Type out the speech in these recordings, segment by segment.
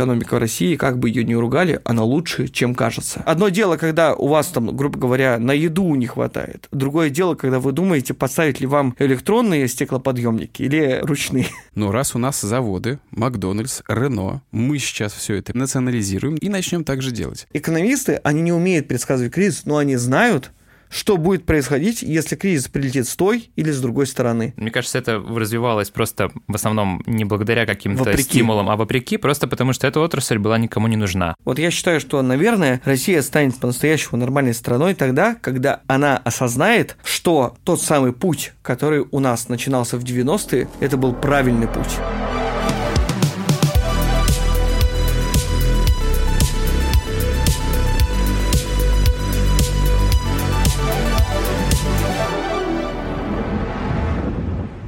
экономика в России, как бы ее ни ругали, она лучше, чем кажется. Одно дело, когда у вас там, грубо говоря, на еду не хватает. Другое дело, когда вы думаете, поставить ли вам электронные стеклоподъемники или ручные. Ну, раз у нас заводы, Макдональдс, Рено, мы сейчас все это национализируем и начнем так же делать. Экономисты, они не умеют предсказывать кризис, но они знают, что будет происходить, если кризис прилетит с той или с другой стороны. Мне кажется, это развивалось просто в основном не благодаря каким-то Вопреки. стимулам, а вопреки, просто потому что эта отрасль была никому не нужна. Вот я считаю, что, наверное, Россия станет по-настоящему нормальной страной тогда, когда она осознает, что тот самый путь, который у нас начинался в 90-е, это был правильный путь.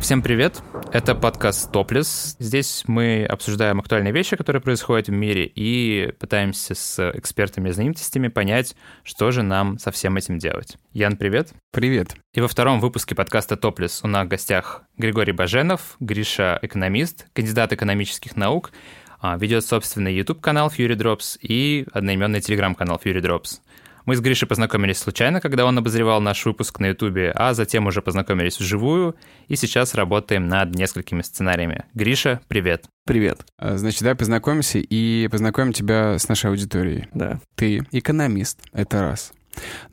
Всем привет! Это подкаст Топлес. Здесь мы обсуждаем актуальные вещи, которые происходят в мире, и пытаемся с экспертами и знаменитостями понять, что же нам со всем этим делать. Ян, привет! Привет. И во втором выпуске подкаста «Топлес» у нас в гостях Григорий Баженов, Гриша – экономист, кандидат экономических наук, а, ведет собственный YouTube-канал Fury Drops и одноименный телеграм-канал Fury Drops. Мы с Гришей познакомились случайно, когда он обозревал наш выпуск на Ютубе, а затем уже познакомились вживую, и сейчас работаем над несколькими сценариями. Гриша, привет. Привет. А, Значит, давай познакомимся и познакомим тебя с нашей аудиторией. Да. Ты экономист, это раз.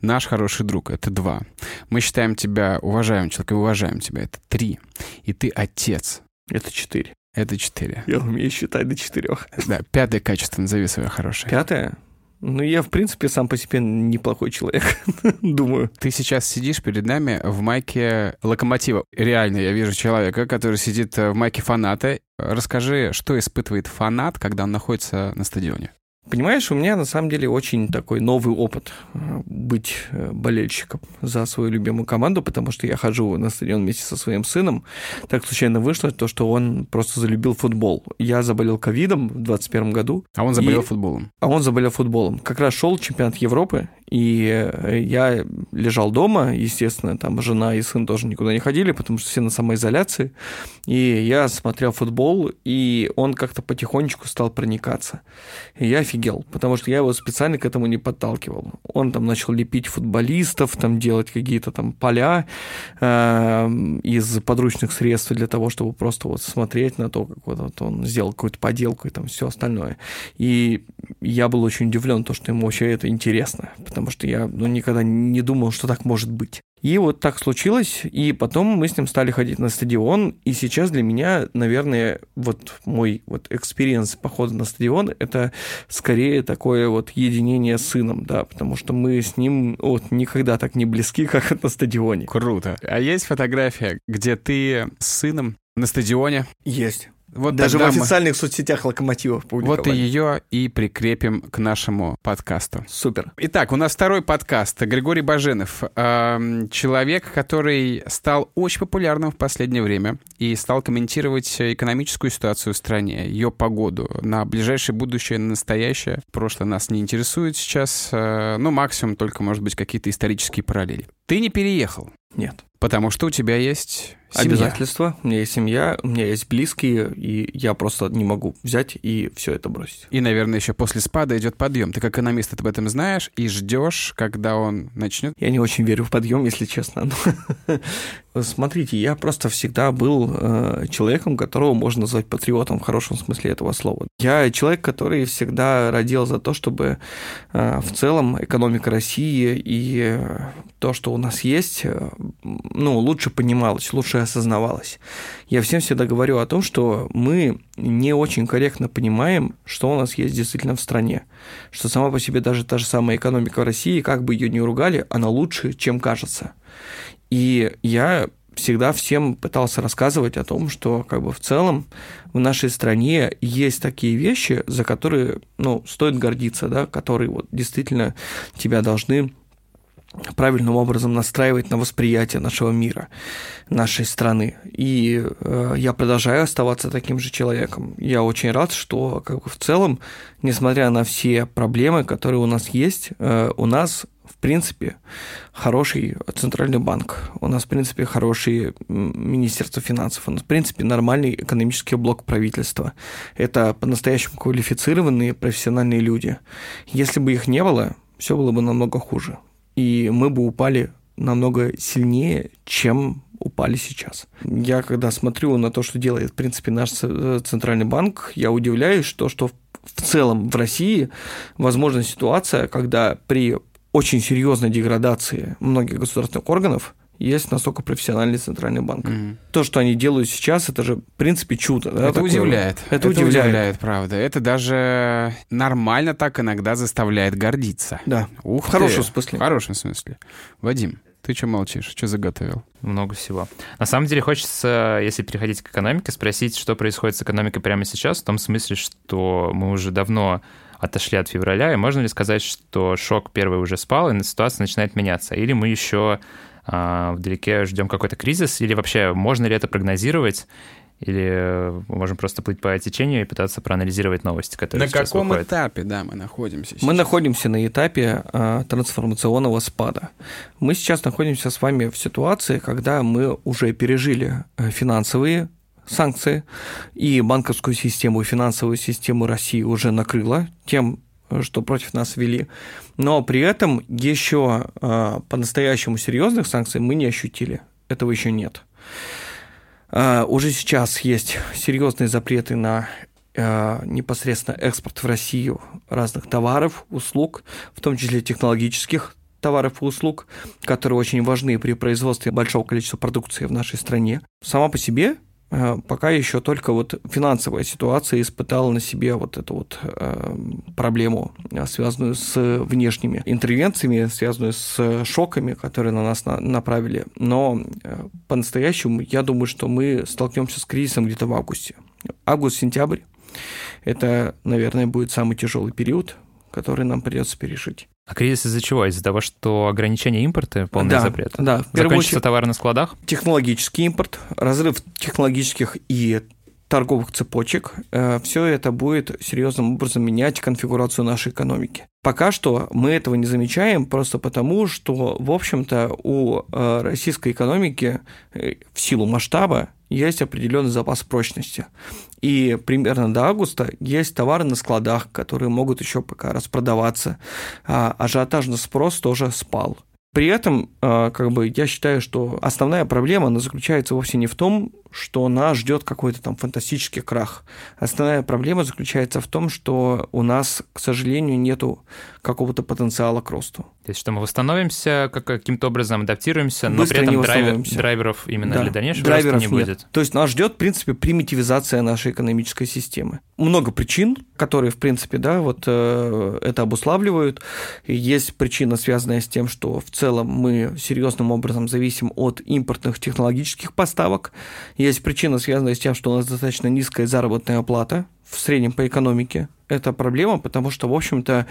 Наш хороший друг, это два. Мы считаем тебя уважаемым человеком, уважаем тебя, это три. И ты отец, Это четыре. это четыре. Я умею считать до четырех. Да, пятое качество, назови свое хорошее. Пятое. Ну, я, в принципе, сам по себе неплохой человек, думаю. Ты сейчас сидишь перед нами в майке локомотива. Реально, я вижу человека, который сидит э, в майке фаната. Расскажи, что испытывает фанат, когда он находится на стадионе? Понимаешь, у меня на самом деле очень такой новый опыт э, быть э, болельщиком за свою любимую команду, потому что я хожу на стадион вместе со своим сыном. Так случайно вышло то, что он просто залюбил футбол. Я заболел ковидом в 2021 году, А он заболел И- футболом. а он заболел футболом. Как раз шел чемпионат Европы, и э, я лежал дома, естественно, там жена и сын тоже никуда не ходили, потому что все на самоизоляции. И я смотрел футбол, и он как-то потихонечку стал проникаться. И я офигел, потому что я его специально к этому не подталкивал. Он там начал лепить футболистов, там делать какие-то там поля э, из подручных средств для того, чтобы просто вот смотреть на то, как вот, вот он сделал какую-то поделку и там все остальное. И я был очень удивлен, то, что ему вообще это интересно, потому что я ну, никогда не думал, что так может быть. И вот так случилось, и потом мы с ним стали ходить на стадион, и сейчас для меня, наверное, вот мой вот experience похода на стадион, это скорее такое вот единение с сыном, да, потому что мы с ним вот никогда так не близки, как на стадионе. Круто. А есть фотография, где ты с сыном на стадионе? Есть. Вот Даже в тогда мы- официальных соцсетях локомотивов публиковали. Вот и ее и прикрепим к нашему подкасту. Супер. Итак, у нас второй подкаст. Григорий Баженов. Эм, Человек, который стал очень популярным в последнее время и стал комментировать экономическую ситуацию в стране, ее погоду на ближайшее будущее, на настоящее. Прошлое нас не интересует сейчас. э, Ну, максимум только, может быть, какие-то исторические параллели. Ты не переехал, Нет. потому что у тебя есть семья. Обязательства. У меня есть семья, у меня есть близкие, и я просто не могу взять и все это бросить. И, наверное, еще после спада идет подъем. Ты как экономист об этом знаешь и ждешь, когда он начнет. Я не очень верю в подъем, если честно. Но Смотрите, я просто всегда был э, человеком, которого можно назвать патриотом в хорошем смысле этого слова. Я человек, который всегда родил за то, чтобы э, в целом экономика России и э, то, что у нас есть, э, ну, лучше понималось, лучше осознавалось. Я всем всегда говорю о том, что мы не очень корректно понимаем, что у нас есть действительно в стране. Что сама по себе даже та же самая экономика России, как бы ее ни ругали, она лучше, чем кажется. И я всегда всем пытался рассказывать о том, что как бы в целом в нашей стране есть такие вещи, за которые, ну, стоит гордиться, да, которые вот действительно тебя должны правильным образом настраивать на восприятие нашего мира, нашей страны. И э, я продолжаю оставаться таким же человеком. Я очень рад, что как бы, в целом, несмотря на все проблемы, которые у нас есть, э, у нас в принципе, хороший центральный банк, у нас, в принципе, хорошее Министерство финансов, у нас, в принципе, нормальный экономический блок правительства. Это по-настоящему квалифицированные профессиональные люди. Если бы их не было, все было бы намного хуже. И мы бы упали намного сильнее, чем упали сейчас. Я когда смотрю на то, что делает, в принципе, наш э, центральный банк, я удивляюсь, что, что в целом в России возможна ситуация, когда при очень серьезной деградации многих государственных органов есть настолько профессиональный центральный банк. Mm-hmm. То, что они делают сейчас, это же, в принципе, чудо. Да, это такое. удивляет. Это, это удивляет. удивляет, правда. Это даже нормально так иногда заставляет гордиться. Да. Ух в хорошем смысле. В хорошем смысле. Вадим, ты что молчишь? Что заготовил? Много всего. На самом деле хочется, если переходить к экономике, спросить, что происходит с экономикой прямо сейчас, в том смысле, что мы уже давно отошли от февраля, и можно ли сказать, что шок первый уже спал, и ситуация начинает меняться? Или мы еще вдалеке ждем какой-то кризис, или вообще можно ли это прогнозировать, или мы можем просто плыть по течению и пытаться проанализировать новости, которые На каком выходят. этапе, да, мы находимся сейчас? Мы находимся на этапе а, трансформационного спада. Мы сейчас находимся с вами в ситуации, когда мы уже пережили э, финансовые санкции, и банковскую систему, и финансовую систему России уже накрыло тем, что против нас ввели. Но при этом еще э, по-настоящему серьезных санкций мы не ощутили. Этого еще нет. Э, уже сейчас есть серьезные запреты на э, непосредственно экспорт в Россию разных товаров, услуг, в том числе технологических товаров и услуг, которые очень важны при производстве большого количества продукции в нашей стране. Сама по себе пока еще только вот финансовая ситуация испытала на себе вот эту вот э, проблему, э, связанную с внешними интервенциями, связанную с шоками, которые на нас направили. Но по-настоящему я думаю, что мы столкнемся с кризисом где-то в августе. Август-сентябрь – это, наверное, будет самый тяжелый период, который нам придется пережить. А кризис из-за чего? Из-за того, что ограничение импорта, полный да, запрет? Да. Закончится очередь, товар на складах? Технологический импорт, разрыв технологических и торговых цепочек, э, все это будет серьезным образом менять конфигурацию нашей экономики. Пока что мы этого не замечаем просто потому, что, в общем-то, у э, российской экономики э, в силу масштаба есть определенный запас прочности. И примерно до августа есть товары на складах, которые могут еще пока распродаваться. А ажиотажный спрос тоже спал. При этом, а, как бы, я считаю, что основная проблема, она заключается вовсе не в том, что нас ждет какой-то там фантастический крах. Основная проблема заключается в том, что у нас, к сожалению, нету какого-то потенциала к росту. То есть, что мы восстановимся, как, каким-то образом адаптируемся, но Быстро при этом драйвер, драйверов именно да, для дальнейшего драйверов роста не нет. будет. То есть, нас ждет, в принципе, примитивизация нашей экономической системы. Много причин, которые, в принципе, да, вот э, это обуславливают. Есть причина, связанная с тем, что в целом мы серьезным образом зависим от импортных технологических поставок есть причина, связанная с тем, что у нас достаточно низкая заработная плата в среднем по экономике. Это проблема, потому что, в общем-то,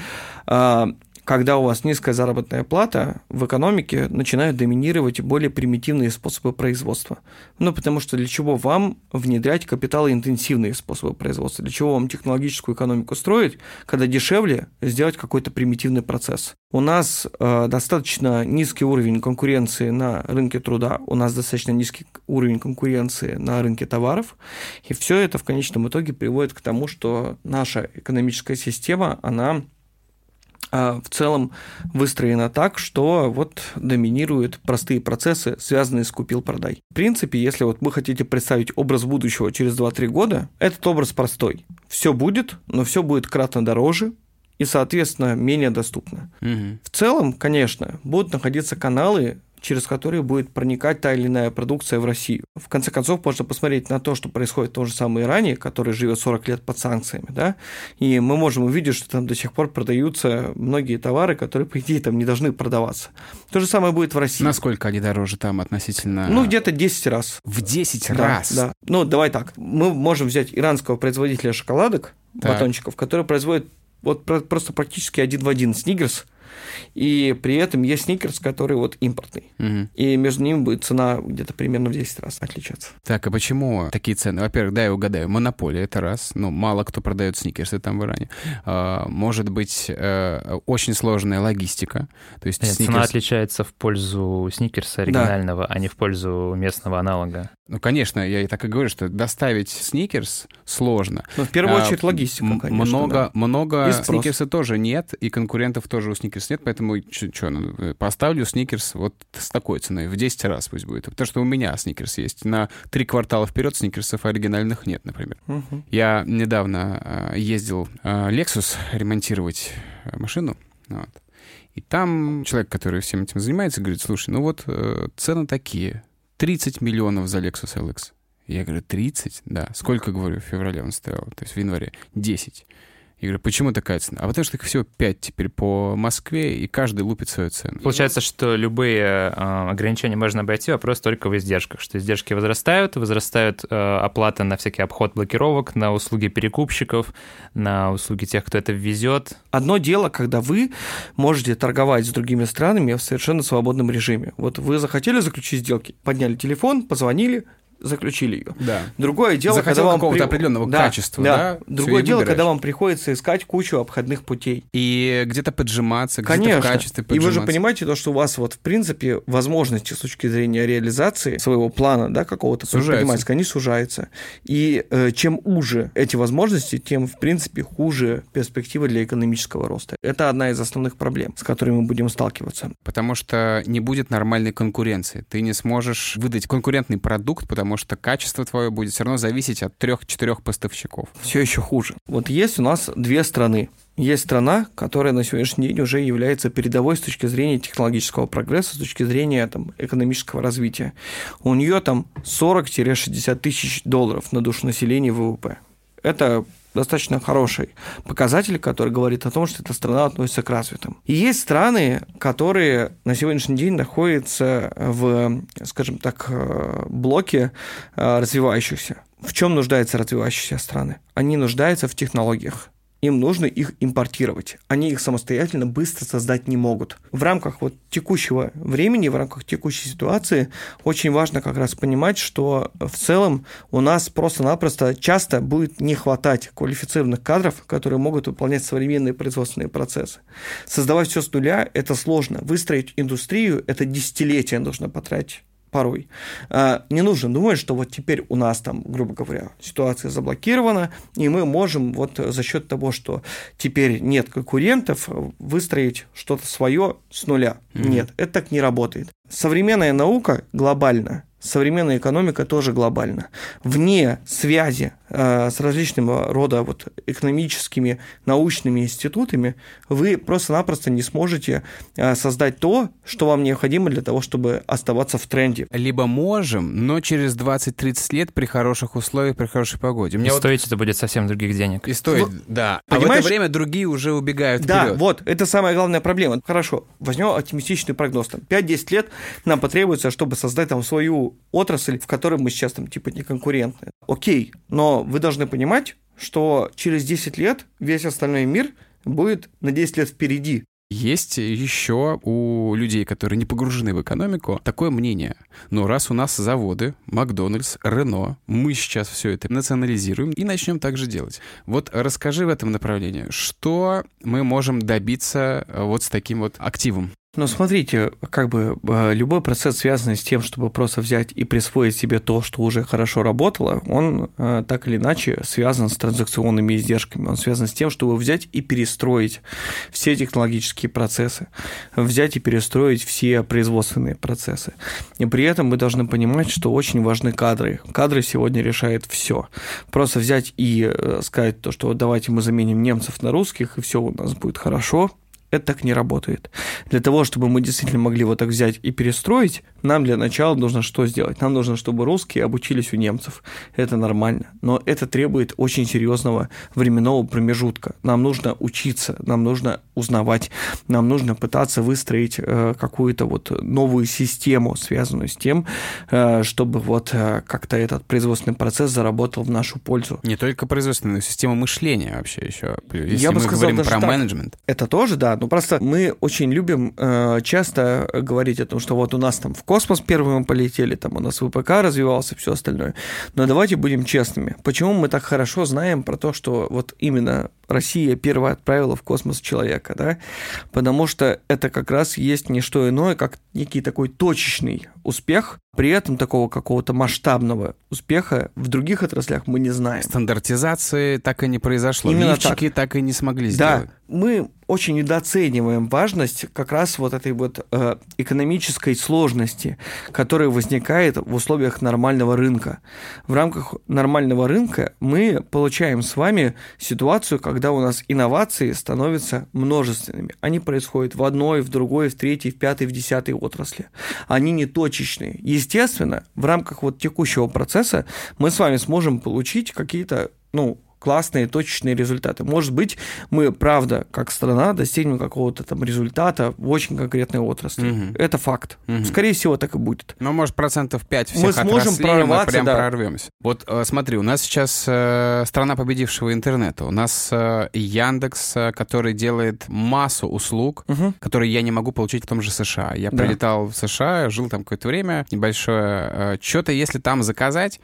а, когда у вас низкая заработная плата, в экономике начинают доминировать более примитивные способы производства. Ну, потому что для чего вам внедрять капиталоинтенсивные способы производства? Для чего вам технологическую экономику строить, когда дешевле сделать какой-то примитивный процесс? У нас э, достаточно низкий уровень конкуренции на рынке труда, у нас достаточно низкий уровень конкуренции на рынке товаров, и все это в конечном итоге приводит к тому, что наша экономическая система, она в целом выстроена так, что вот доминируют простые процессы, связанные с купил-продай. В принципе, если вот вы хотите представить образ будущего через 2-3 года, этот образ простой. Все будет, но все будет кратно дороже, и, соответственно, менее доступно. Угу. В целом, конечно, будут находиться каналы, через которые будет проникать та или иная продукция в Россию. В конце концов, можно посмотреть на то, что происходит в том же самом Иране, который живет 40 лет под санкциями, да, и мы можем увидеть, что там до сих пор продаются многие товары, которые, по идее, там не должны продаваться. То же самое будет в России. Насколько они дороже там относительно... Ну, где-то 10 раз. В 10 да, раз? Да. Ну, давай так. Мы можем взять иранского производителя шоколадок, так. батончиков, который производит вот просто практически один в один снигерс, И при этом есть сникерс, который вот импортный. Мгм. И между ними будет цена где-то примерно в 10 раз отличаться. Так, а почему такие цены? Во-первых, да, я угадаю, монополия, это раз. Ну, мало кто продает сникерсы там в Иране. А, может быть, э, очень сложная логистика. То есть Нет, Цена сникерс- отличается в пользу сникерса оригинального, а не в пользу местного аналога. Ну, конечно, я и так и говорю, что доставить сникерс сложно. Но в первую А, очередь логистика, М- конечно. много, да. много И сникерса тоже нет, и конкурентов тоже у сникерс нет, поэтому что, поставлю сникерс вот с такой ценой, в 10 раз пусть будет. Потому что у меня сникерс есть. На три квартала вперед сникерсов оригинальных нет, например. Мгм. Я недавно э, ездил э, Lexus ремонтировать э, машину. вот. И там человек, который всем этим занимается, говорит, слушай, ну вот э, цены такие. 30 миллионов за Lexus LX. Я говорю, 30? Да. Сколько, говорю, в феврале он стоял? То есть в январе. 10. Я говорю, почему такая цена? А потому что их всего 5 теперь по Москве, и каждый лупит свою цену. Получается, что любые э, ограничения можно обойти, вопрос только в издержках, что издержки возрастают, возрастают э, оплата на всякий обход блокировок, на услуги перекупщиков, на услуги тех, кто это везет. Одно дело, когда вы можете торговать с другими странами в совершенно свободном режиме. Вот вы захотели заключить сделки, подняли телефон, позвонили, заключили ее. Да. Другое дело, Захотел когда вам какого-то определенного качества, да, всё, Другое дело, выбираешь. когда вам приходится искать кучу обходных путей. И где-то поджиматься, где-то Конечно. в качестве И вы же поджиматься. понимаете то, что у вас вот в принципе возможности с точки зрения реализации своего плана, да, какого-то предпринимательского, они сужаются. И э, чем уже эти возможности, тем в принципе хуже перспективы для экономического роста. Это одна из основных проблем, с которыми мы будем сталкиваться. Потому что не будет нормальной конкуренции. Ты не сможешь выдать конкурентный продукт, потому что качество твое будет все равно зависеть от трех-четырех поставщиков. Все еще хуже. Вот есть у нас две страны. Есть страна, которая на сегодняшний день уже является передовой с точки зрения технологического прогресса, с точки зрения там, экономического развития. У нее там 40-60 тысяч долларов на душу населения ВВП. Это достаточно хороший показатель, который говорит о том, что эта страна относится к развитым. И есть страны, которые на сегодняшний день находятся в, скажем так, э, блоке э, развивающихся. В чем нуждаются развивающиеся страны? Они нуждаются в технологиях. Им нужно их импортировать. Они их самостоятельно быстро создать не могут. В рамках вот текущего времени, в рамках текущей ситуации очень важно как раз понимать, что в целом у нас просто-напросто часто будет не хватать квалифицированных кадров, которые могут выполнять современные производственные процессы. Создавать все с нуля – это сложно. Выстроить индустрию – это десятилетия нужно потратить порой. А, Не нужно думать, что вот теперь у нас там, грубо говоря, ситуация заблокирована, и мы можем вот за счет того, что теперь нет конкурентов, выстроить что-то свое с нуля. Нет, это так не работает. Современная наука глобальна, современная экономика тоже глобальна. Вне связи с различного рода вот экономическими, научными институтами вы просто-напросто не сможете э, создать то, что вам необходимо для того, чтобы оставаться в тренде. Либо можем, но через 20-30 лет при хороших условиях, при хорошей погоде. У И меня вот стоить это будет совсем других денег. и стоит, Ну, да. А в понимаешь- это время другие уже убегают Да, вперед. вот, это самая главная проблема. Хорошо, возьмем оптимистичный прогноз. Там, 5-10 лет нам потребуется, чтобы создать там свою отрасль, в которой мы сейчас там типа не конкурентны. Окей, но вы должны понимать, что через 10 лет весь остальной мир будет на 10 лет впереди. Есть еще у людей, которые не погружены в экономику, такое мнение. Но раз у нас заводы, Макдональдс, Рено, мы сейчас все это национализируем и начнем так же делать. Вот расскажи в этом направлении, что мы можем добиться э, вот с таким вот активом? Но смотрите, как бы э, любой процесс, связанный с тем, чтобы просто взять и присвоить себе то, что уже хорошо работало, он э, так или иначе связан с транзакционными издержками. Он связан с тем, чтобы взять и перестроить все технологические процессы, взять и перестроить все производственные процессы. И при этом мы должны понимать, что очень важны кадры. Кадры сегодня решают все. Просто взять и э, сказать то, что давайте мы заменим немцев на русских, и все у нас будет хорошо, это так не работает. Для того, чтобы мы действительно могли вот так взять и перестроить, нам для начала нужно что сделать? Нам нужно, чтобы русские обучились у немцев. Это нормально. Но это требует очень серьезного временного промежутка. Нам нужно учиться, нам нужно узнавать, нам нужно пытаться выстроить э, какую-то вот новую систему, связанную с тем, э, чтобы вот э, как-то этот производственный процесс заработал в нашу пользу. Не только производственную, но систему мышления вообще еще. Если Я бы мы сказал говорим про так. менеджмент. Это тоже, да, Ну, просто мы очень любим э, часто говорить о том, что вот у нас там в космос первым полетели, там у нас ВПК развивался, все остальное. Но давайте будем честными. Почему мы так хорошо знаем про то, что вот именно Россия первая отправила в космос человека, да? Потому что это как раз есть не что иное, как некий такой точечный успех, при этом такого какого-то масштабного успеха в других отраслях мы не знаем. Стандартизации так и не произошло. Именно Лифчики так. так и не смогли сделать. Да, мы очень недооцениваем важность как раз вот этой вот э, экономической сложности, которая возникает в условиях нормального рынка. В рамках нормального рынка мы получаем с вами ситуацию, когда у нас инновации становятся множественными. Они происходят в одной, в другой, в третьей, в пятой, в десятой отрасли. Они не точечные. Естественно, в рамках вот текущего процесса мы с вами сможем получить какие-то ну, классные точечные результаты. Может быть, мы, правда, как страна, достигнем какого-то там результата в очень конкретной отрасли. Угу. Это факт. Угу. Скорее всего, так и будет. Ну, может, процентов 5 всех мы сможем прорваться, мы прям да. прорвемся. Вот э, смотри, у нас сейчас э, страна победившего интернета. У нас э, Яндекс, э, который делает массу услуг, угу. которые я не могу получить в том же США. Я да. прилетал в США, жил там какое-то время небольшое. Э, Что-то, если там заказать,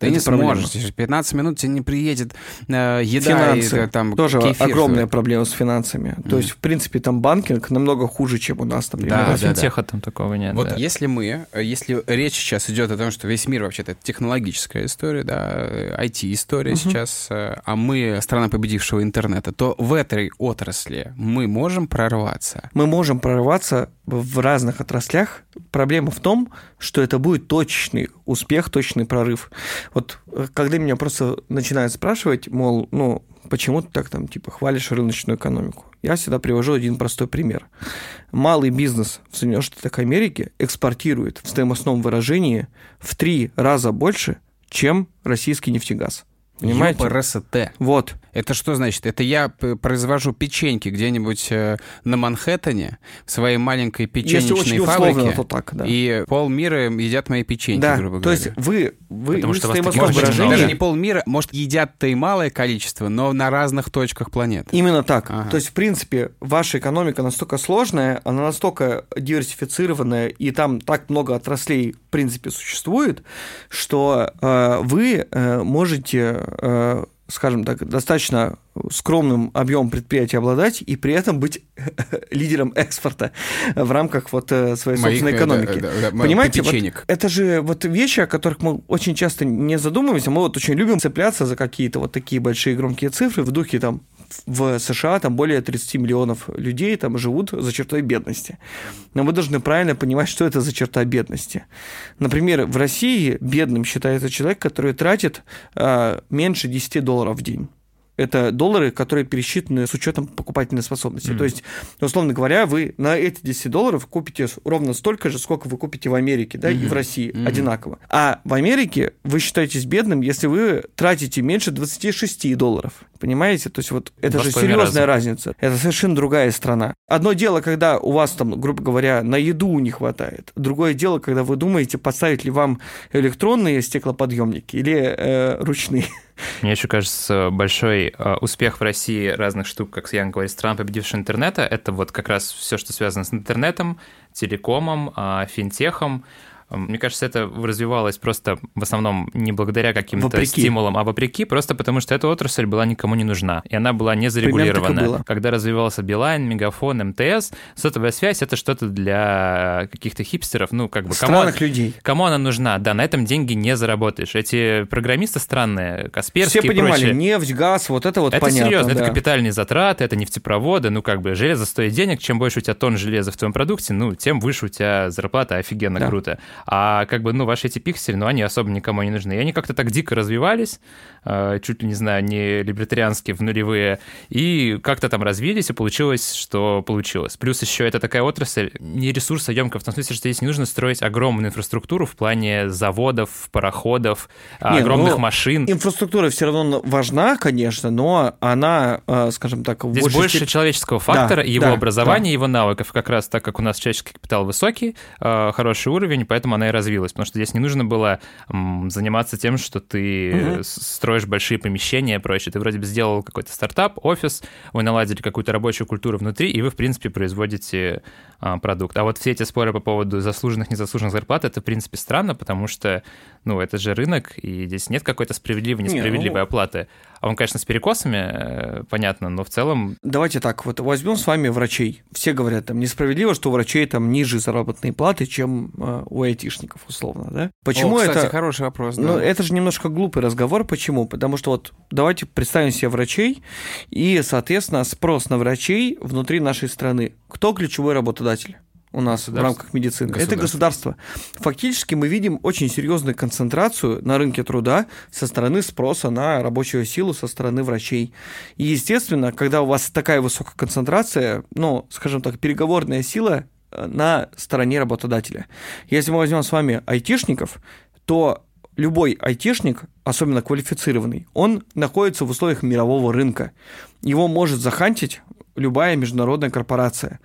ты это не проблема. сможешь. 15 минут тебе не приедет э, еда Финансы. и там Тоже кефир, огромная проблема с финансами. Mm. То есть, в принципе, там банкинг намного хуже, чем у нас, например. Да, да, финтеха да. там такого нет. Вот да. если мы, если речь сейчас идет о том, что весь мир вообще-то это технологическая история, да, IT-история uh-huh. сейчас, э, а мы страна победившего интернета, то в этой отрасли мы можем прорваться? Мы можем прорваться в разных отраслях. Проблема в том, что это будет точный успех, точный прорыв. Вот э, когда меня просто начинают спрашивать, мол, ну, почему ты так там, типа, хвалишь рыночную экономику? Я всегда привожу один простой пример. Малый бизнес в Соединенных Штатах Америки экспортирует в стоимостном выражении в три раза больше, чем российский нефтегаз. Понимаете? РСТ. Вот. Это что значит? Это я произвожу печеньки где-нибудь э, на Манхэттене в своей маленькой очень фабрике. Условно, то так, да. И полмира едят мои печеньки, да, грубо говоря. То есть вы, вы, Потому вы что может, выражения... Даже не полмира, может, едят-то и малое количество, но на разных точках планеты. Именно так. Ага. То есть, в принципе, ваша экономика настолько сложная, она настолько диверсифицированная, и там так много отраслей, в принципе, существует, что э, вы э, можете э, скажем так, достаточно скромным объемом предприятия обладать и при этом быть лидером экспорта в рамках вот э, своей Моих, собственной экономики. Да, да, да, Понимаете, вот это же вот вещи, о которых мы очень часто не задумываемся. Мы вот очень любим цепляться за какие-то вот такие большие громкие цифры в духе там в США там более 30 миллионов людей там живут за чертой бедности. Но вы должны правильно понимать, что это за черта бедности. Например, в России бедным считается человек, который тратит э, меньше 10 долларов в день это доллары, которые пересчитаны с учетом покупательной способности. Mm. То есть, условно говоря, вы на эти 10 долларов купите ровно столько же, сколько вы купите в Америке, да, mm-hmm. и в России mm-hmm. одинаково. А в Америке вы считаетесь бедным, если вы тратите меньше 26 долларов. Понимаете? То есть вот это Во же серьезная разница. Это совершенно другая страна. Одно дело, когда у вас там, грубо говоря, на еду не хватает. Другое дело, когда вы думаете, поставить ли вам электронные стеклоподъемники или э, ручные. Мне еще кажется, большой э, успех в России разных штук, как Ян говорит, стран, победивших интернета, это вот как раз все, что связано с интернетом, телекомом, э, финтехом, мне кажется, это развивалось просто в основном не благодаря каким-то стимулам, а вопреки, просто потому что эта отрасль была никому не нужна, и она была не зарегулирована. Когда развивался Билайн, Мегафон, МТС, сотовая связь — это что-то для каких-то хипстеров, ну, как бы... Странных кому, людей. Кому она нужна? Да, на этом деньги не заработаешь. Эти программисты странные, Касперские Все понимали, прочие. нефть, газ, вот это вот это понятно. серьезно, да. это капитальные затраты, это нефтепроводы, ну, как бы железо стоит денег, чем больше у тебя тонн железа в твоем продукте, ну, тем выше у тебя зарплата, офигенно да. круто. А как бы, ну, ваши эти пиксели, ну, они особо никому не нужны. И они как-то так дико развивались, чуть ли, не знаю, не либертарианские в нулевые, и как-то там развились, и получилось, что получилось. Плюс еще это такая отрасль не ресурсоемкая, в том смысле, что здесь не нужно строить огромную инфраструктуру в плане заводов, пароходов, не, огромных ну, машин. Инфраструктура все равно важна, конечно, но она, э, скажем так, Здесь больше степени... человеческого фактора, да, его да, образования, да. его навыков, как раз так как у нас человеческий капитал высокий, э, хороший уровень, поэтому она и развилась, потому что здесь не нужно было заниматься тем, что ты угу. строишь строишь большие помещения и прочее. Ты вроде бы сделал какой-то стартап, офис, вы наладили какую-то рабочую культуру внутри, и вы, в принципе, производите а, продукт. А вот все эти споры по поводу заслуженных, незаслуженных зарплат, это, в принципе, странно, потому что, ну, это же рынок, и здесь нет какой-то справедливой, несправедливой не, ну... оплаты. А он, конечно, с перекосами, э, понятно, но в целом... Давайте так, вот возьмем с вами врачей. Все говорят, там, несправедливо, что у врачей там ниже заработные платы, чем э, у айтишников, условно, да? Почему О, кстати, это... хороший вопрос, да. Ну, это же немножко глупый разговор. Почему? Потому что вот давайте представим себе врачей и, соответственно, спрос на врачей внутри нашей страны. Кто ключевой работодатель? У нас в рамках медицины. Это государство. Фактически мы видим очень серьезную концентрацию на рынке труда со стороны спроса на рабочую силу, со стороны врачей. И, естественно, когда у вас такая высокая концентрация, ну, скажем так, переговорная сила э, на стороне работодателя. Если мы возьмем с вами айтишников, то любой айтишник, особенно квалифицированный, он находится в условиях мирового рынка. Его может захантить любая международная корпорация.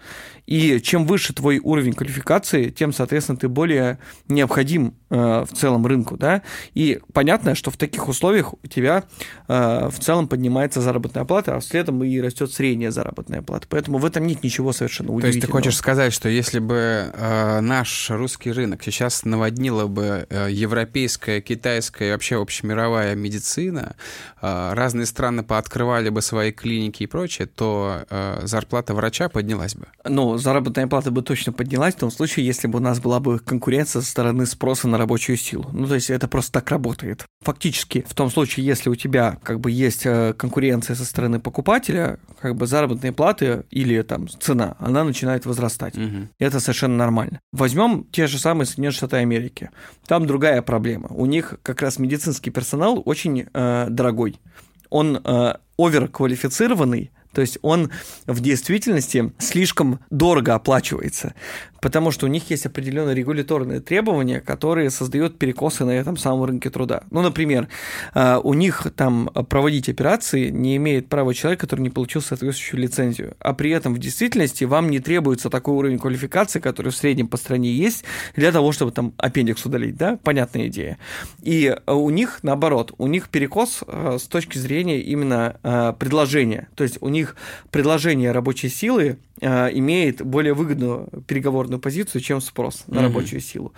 И чем выше твой уровень квалификации, тем, соответственно, ты более необходим э, в целом рынку, да. И понятно, что в таких условиях у тебя э, в целом поднимается заработная плата, а следом и растет средняя заработная плата. Поэтому в этом нет ничего совершенно удивительного. То есть ты хочешь сказать, что если бы э, наш русский рынок сейчас наводнила бы э, европейская, китайская и вообще общемировая медицина, э, разные страны пооткрывали бы свои клиники и прочее, то э, зарплата врача поднялась бы? Ну, заработная плата бы точно поднялась в том случае, если бы у нас была бы конкуренция со стороны спроса на рабочую силу. Ну, то есть это просто так работает. Фактически, в том случае, если у тебя как бы есть э, конкуренция со стороны покупателя, как бы заработные платы или там цена, она начинает возрастать. Угу. Это совершенно нормально. Возьмем те же самые Соединенные Штаты Америки. Там другая проблема. У них как раз медицинский персонал очень э, дорогой. Он э, оверквалифицированный, то есть он в действительности слишком дорого оплачивается потому что у них есть определенные регуляторные требования, которые создают перекосы на этом самом рынке труда. Ну, например, э, у них там проводить операции не имеет права человек, который не получил соответствующую лицензию, а при этом в действительности вам не требуется такой уровень квалификации, который в среднем по стране есть, для того, чтобы там аппендикс удалить, да, понятная идея. И э, у них, наоборот, у них перекос э, с точки зрения именно предложения, то есть у них предложение рабочей силы имеет более выгодную переговорную позицию, чем спрос на mm-hmm. рабочую силу.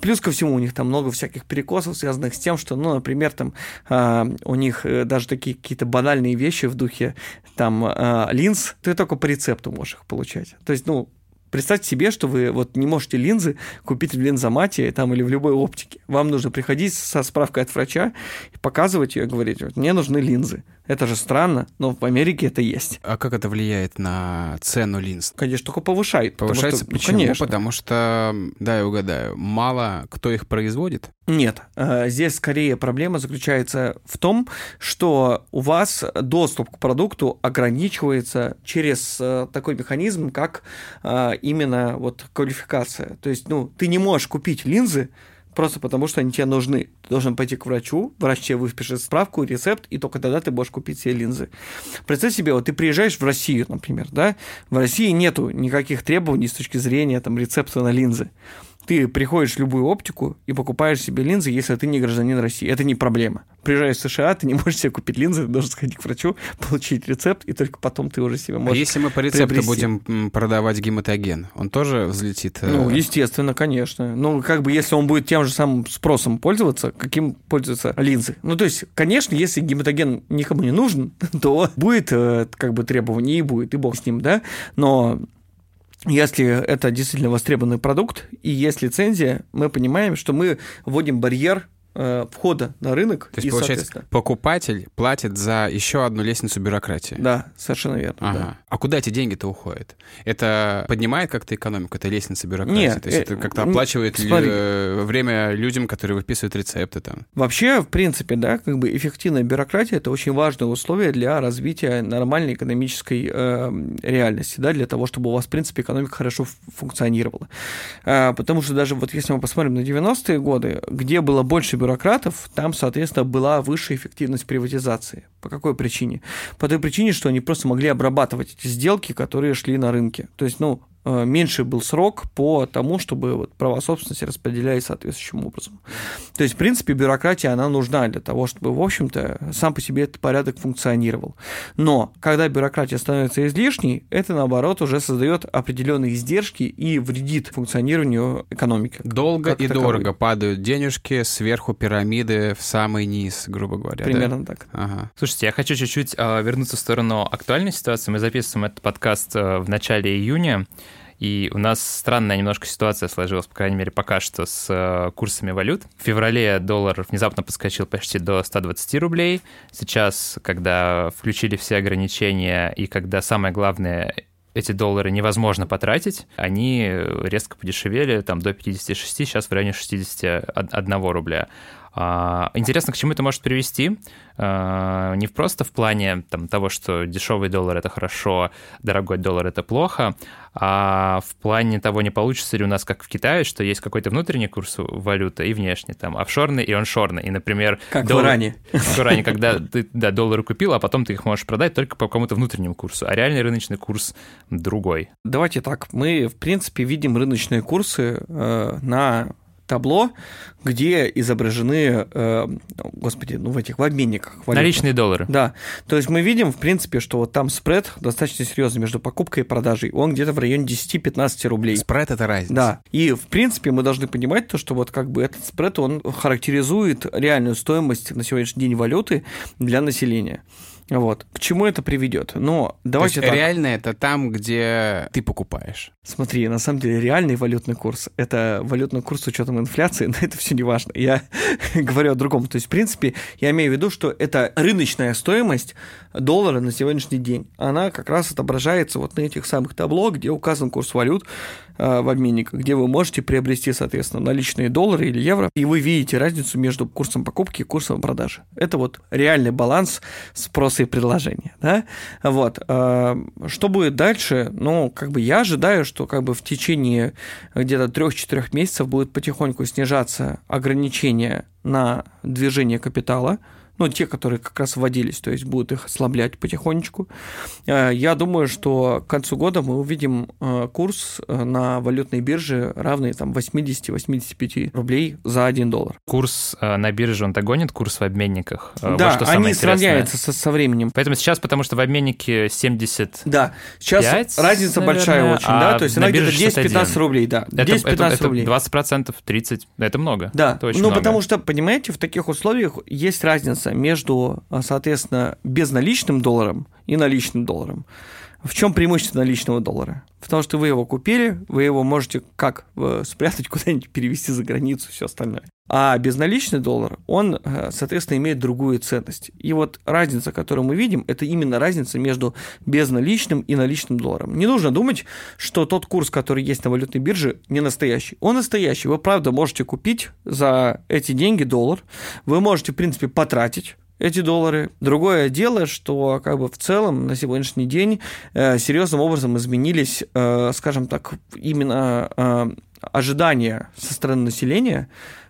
Плюс ко всему у них там много всяких перекосов, связанных с тем, что, ну, например, там э, у них э, даже такие какие-то банальные вещи в духе там э, линз, ты только по рецепту можешь их получать. То есть, ну, Представьте себе, что вы вот не можете линзы купить в линзомате там, или в любой оптике. Вам нужно приходить со справкой от врача показывать ее и говорить, вот, мне нужны линзы. Это же странно, но в Америке это есть. А как это влияет на цену линз? Конечно, только повышает. Повышается потому что, почему? Ну, конечно. Потому что, да, я угадаю, мало кто их производит? Нет. Э, здесь скорее проблема заключается в том, что у вас доступ к продукту ограничивается через э, такой механизм, как э, именно вот квалификация. То есть, ну, ты не можешь купить линзы, просто потому что они тебе нужны. Ты должен пойти к врачу, врач тебе выпишет справку, рецепт, и только тогда ты можешь купить себе линзы. Представь себе, вот ты приезжаешь в Россию, например, да, в России нету никаких требований с точки зрения там рецепта на линзы. Ты приходишь в любую оптику и покупаешь себе линзы, если ты не гражданин России. Это не проблема. Приезжаешь в США, ты не можешь себе купить линзы, ты должен сходить к врачу, получить рецепт, и только потом ты уже себе а можешь А если мы по рецепту приобрести. будем продавать гематоген, он тоже взлетит? Э? Ну, естественно, конечно. Ну, как бы, если он будет тем же самым спросом пользоваться, каким пользуются линзы. Ну, то есть, конечно, если гематоген никому не нужен, то будет э, как бы требование и будет, и бог с ним, да, но если это действительно востребованный продукт и есть лицензия, мы понимаем, что мы вводим барьер входа на рынок. То есть, и, получается, покупатель платит за еще одну лестницу бюрократии. Да, совершенно верно. Ага. Да. А куда эти деньги-то уходят? Это поднимает как-то экономику, это лестница бюрократии? Нет, То есть это как-то оплачивает смотри. время людям, которые выписывают рецепты там? Вообще, в принципе, да, как бы эффективная бюрократия – это очень важное условие для развития нормальной экономической э, реальности, да, для того, чтобы у вас, в принципе, экономика хорошо функционировала. Э, потому что даже вот если мы посмотрим на 90-е годы, где было больше бюрократов, там, соответственно, была высшая эффективность приватизации. По какой причине? По той причине, что они просто могли обрабатывать эти сделки, которые шли на рынке. То есть, ну, меньше был срок по тому, чтобы вот права собственности распределялись соответствующим образом. То есть, в принципе, бюрократия, она нужна для того, чтобы, в общем-то, сам по себе этот порядок функционировал. Но когда бюрократия становится излишней, это, наоборот, уже создает определенные издержки и вредит функционированию экономики. Долго и таковой. дорого падают денежки сверху пирамиды в самый низ, грубо говоря. Примерно да? так. Ага. Слушайте, я хочу чуть-чуть э, вернуться в сторону актуальной ситуации. Мы записываем этот подкаст э, в начале июня. И у нас странная немножко ситуация сложилась, по крайней мере, пока что с э, курсами валют. В феврале доллар внезапно подскочил почти до 120 рублей. Сейчас, когда включили все ограничения и когда самое главное эти доллары невозможно потратить, они резко подешевели, там до 56, сейчас в районе 61 рубля. А, интересно, к чему это может привести. А, не просто в плане там, того, что дешевый доллар это хорошо, дорогой доллар это плохо, а в плане того, не получится ли у нас, как в Китае, что есть какой-то внутренний курс валюты и внешний, там, офшорный и оншорный. И, например... Как доллар... в Иране. В Иране, когда ты да, доллары купил, а потом ты их можешь продать только по какому-то внутреннему курсу, а реальный рыночный курс другой. Давайте так, мы, в принципе, видим рыночные курсы э, на табло, где изображены, э, господи, ну в этих в обменниках. Валютных. Наличные доллары. Да. То есть мы видим, в принципе, что вот там спред достаточно серьезный между покупкой и продажей. Он где-то в районе 10-15 рублей. Спред это разница. Да. И в принципе мы должны понимать то, что вот как бы этот спред, он характеризует реальную стоимость на сегодняшний день валюты для населения. Вот. К чему это приведет? Но давайте То есть так. реально это там, где ты покупаешь. Смотри, на самом деле реальный валютный курс — это валютный курс с учетом инфляции, но это все не важно. Я говорю о другом. То есть, в принципе, я имею в виду, что это рыночная стоимость доллара на сегодняшний день. Она как раз отображается вот на этих самых табло, где указан курс валют в обменниках, где вы можете приобрести, соответственно, наличные доллары или евро, и вы видите разницу между курсом покупки и курсом продажи. Это вот реальный баланс спроса и предложения. Да? Вот. Э, что будет дальше? Ну, как бы я ожидаю, что как бы в течение где-то 3-4 месяцев будет потихоньку снижаться ограничение на движение капитала, ну, те, которые как раз вводились, то есть будут их ослаблять потихонечку. Э, я думаю, что к концу года мы увидим э, курс э, на валютной бирже равный там 80-85 рублей за 1 доллар. Курс на бирже, он догонит курс в обменниках? Да, вот они сравняются со, со временем. Поэтому сейчас, потому что в обменнике 70 Да, сейчас 5, разница наверное, большая очень, а да, то есть она где-то 10-15 рублей, да, 10-15 рублей. Это 20%, 30%, это много. Да, это ну много. потому что, понимаете, в таких условиях есть разница между, а, соответственно, безналичным долларом и наличным долларом. В чем преимущество наличного доллара? Потому что вы его купили, вы его можете как э, спрятать куда-нибудь, перевести за границу, все остальное. А безналичный доллар, он, э, соответственно, имеет другую ценность. И вот разница, которую мы видим, это именно разница между безналичным и наличным долларом. Не нужно думать, что тот курс, который есть на валютной бирже, не настоящий. Он настоящий. Вы, правда, можете купить за эти деньги доллар. Вы можете, в принципе, потратить эти доллары. Другое дело, что как бы в целом на сегодняшний день э, серьезным образом изменились, э, скажем так, именно э, ожидания со стороны населения,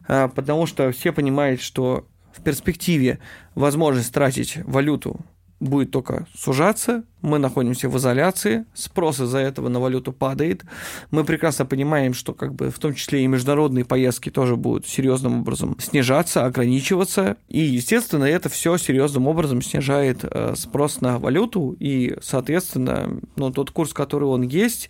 э, потому что все понимают, что в перспективе возможность тратить валюту будет только сужаться, мы находимся в изоляции, спрос из-за этого на валюту падает. Мы прекрасно понимаем, что как бы в том числе и международные поездки тоже будут серьезным образом снижаться, ограничиваться. И, естественно, это все серьезным образом снижает э, спрос на валюту. И, соответственно, ну, тот курс, который он есть,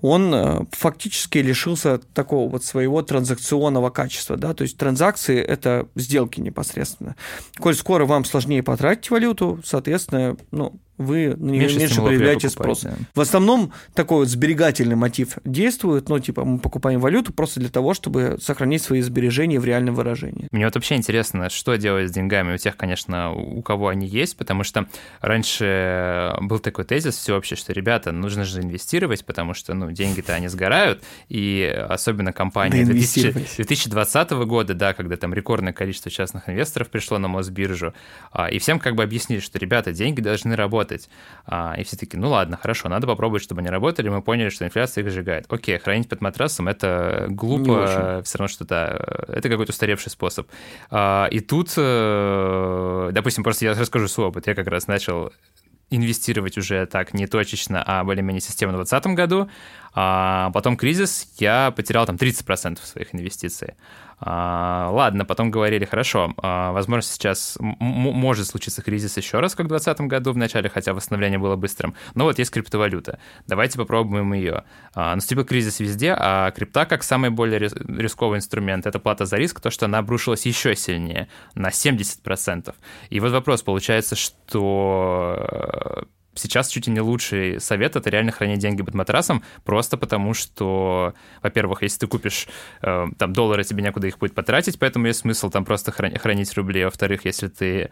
он э, фактически лишился такого вот своего транзакционного качества. Да? То есть транзакции – это сделки непосредственно. Коль скоро вам сложнее потратить валюту, соответственно, ну, вы на нее меньше, меньше проявляете спрос. Да. В основном такой вот сберегательный мотив действует, ну, типа, мы покупаем валюту просто для того, чтобы сохранить свои сбережения в реальном выражении. Мне вот вообще интересно, что делать с деньгами у тех, конечно, у кого они есть, потому что раньше был такой тезис всеобщий, что, ребята, нужно же инвестировать, потому что, ну, деньги-то они сгорают, и особенно компании да 2020 года, да, когда там рекордное количество частных инвесторов пришло на Мосбиржу, а, и всем как бы объяснили, что, ребята, деньги должны работать, работать. А, и все таки ну ладно, хорошо, надо попробовать, чтобы они работали. Мы поняли, что инфляция их сжигает. Окей, хранить под матрасом это глупо, все равно что то это какой-то устаревший способ. А, и тут, э, допустим, просто я расскажу свой опыт. Я как раз начал инвестировать уже так не точечно, а более-менее системно в 2020 году. А потом кризис, я потерял там 30% своих инвестиций. А, ладно, потом говорили, хорошо, а, возможно, сейчас может случиться кризис еще раз, как в 2020 году в начале, хотя восстановление было быстрым. Но вот есть криптовалюта. Давайте попробуем ее. А, наступил кризис везде, а крипта как самый более рисковый инструмент, это плата за риск, то, что она обрушилась еще сильнее, на 70%. И вот вопрос, получается, что сейчас чуть ли не лучший совет — это реально хранить деньги под матрасом, просто потому что, во-первых, если ты купишь э, там доллары, тебе некуда их будет потратить, поэтому есть смысл там просто хранить рубли. Во-вторых, если ты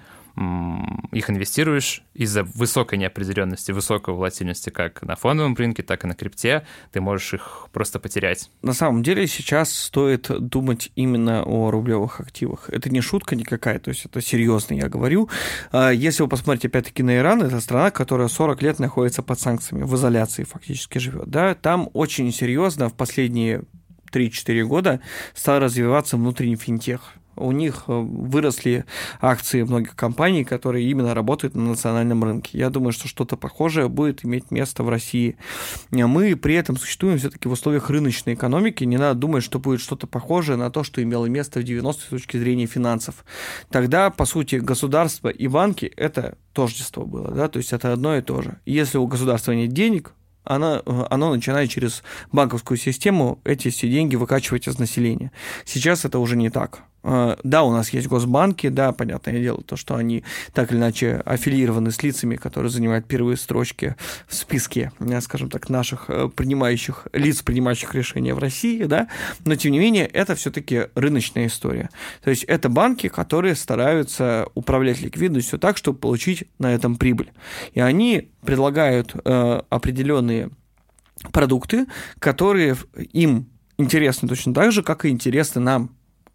их инвестируешь из-за высокой неопределенности, высокой волатильности как на фондовом рынке, так и на крипте, ты можешь их просто потерять. На самом деле сейчас стоит думать именно о рублевых активах. Это не шутка никакая, то есть это серьезно, я говорю. А если вы посмотрите опять-таки на Иран, это страна, которая 40 лет находится под санкциями, в изоляции фактически живет. Да? Там очень серьезно в последние 3-4 года стал развиваться внутренний финтех у них э, выросли акции многих компаний, которые именно работают на национальном рынке. Я думаю, что что-то похожее будет иметь место в России. Мы при этом существуем все-таки в условиях рыночной экономики. Не надо думать, что будет что-то похожее на то, что имело место в 90-е с точки зрения финансов. Тогда, по сути, государство и банки – это тождество было, да, то есть это одно и то же. Если у государства нет денег, она, оно начинает через банковскую систему эти все деньги выкачивать из населения. Сейчас это уже не так. А, да, у нас есть госбанки, да, понятное дело, то, что они так или иначе аффилированы с лицами, которые занимают первые строчки в списке, э, скажем так, наших э, принимающих лиц, принимающих решения в России, да, но тем не менее это все-таки рыночная история. То есть это банки, которые стараются управлять ликвидностью так, чтобы получить на этом прибыль. И они предлагают э, определенные продукты, которые им интересны точно так же, как и интересны нам,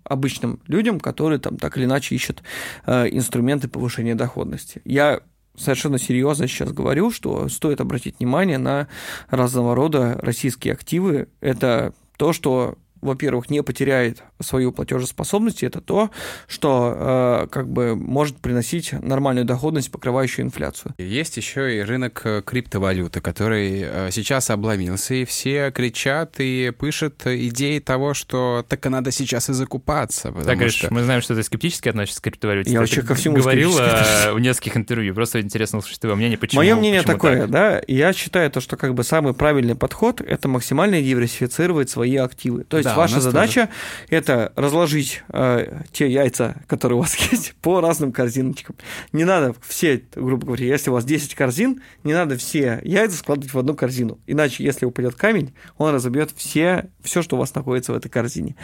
обычным людям, которые там так или иначе ищут э, инструменты повышения доходности. Я совершенно серьезно сейчас говорю, что стоит обратить внимание на разного рода российские активы. Это то, что во-первых, не потеряет свою платежеспособность, это то, что э, как бы может приносить нормальную доходность, покрывающую инфляцию. Есть еще и рынок э, криптовалюты, который э, сейчас обломился, и все кричат и пишут идеи того, что так и надо сейчас и закупаться. Так, говоришь, что... мы знаем, что ты скептически относишься к криптовалюте. Я вообще ко всему говорил в нескольких интервью. Просто интересно услышать твое мнение, почему. Мое мнение почему такое, так? да, я считаю то, что как бы самый правильный подход это максимально диверсифицировать свои активы. То есть да, ваша задача тоже. Это разложить э, те яйца, которые у вас есть, по разным корзиночкам. Не надо все, грубо говоря, если у вас 10 корзин, не надо все яйца складывать в одну корзину. Иначе, если упадет камень, он разобьет все, все, что у вас находится в этой корзине.